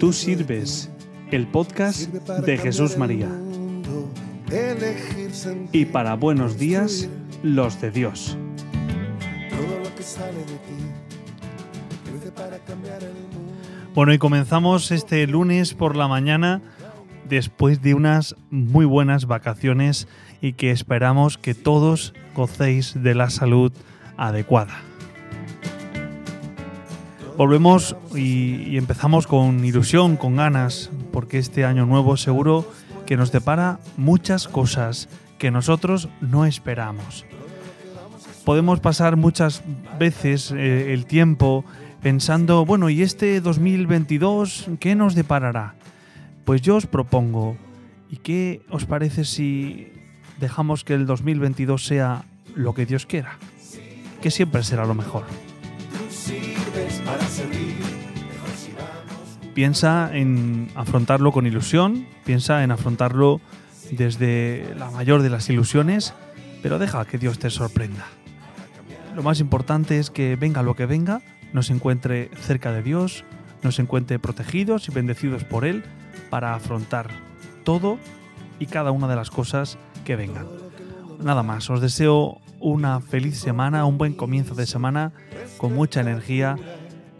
Tú sirves, el podcast de Jesús María. Y para buenos días, los de Dios. Bueno, y comenzamos este lunes por la mañana después de unas muy buenas vacaciones y que esperamos que todos gocéis de la salud adecuada. Volvemos y, empezamos con ilusión, con ganas, porque este año nuevo seguro que nos depara muchas cosas que nosotros no esperamos. Podemos pasar muchas veces eh, el tiempo pensando, bueno, ¿y este 2022 qué nos deparará? Pues yo os propongo, ¿y qué os parece si dejamos que el 2022 sea lo que Dios quiera? Que siempre será lo mejor. Piensa en afrontarlo con ilusión, piensa en afrontarlo desde la mayor de las ilusiones, pero deja que Dios te sorprenda. Lo más importante es que venga lo que venga, nos encuentre cerca de Dios, nos encuentre protegidos y bendecidos por Él para afrontar todo y cada una de las cosas que vengan. Nada más, os deseo una feliz semana, un buen comienzo de semana, con mucha energía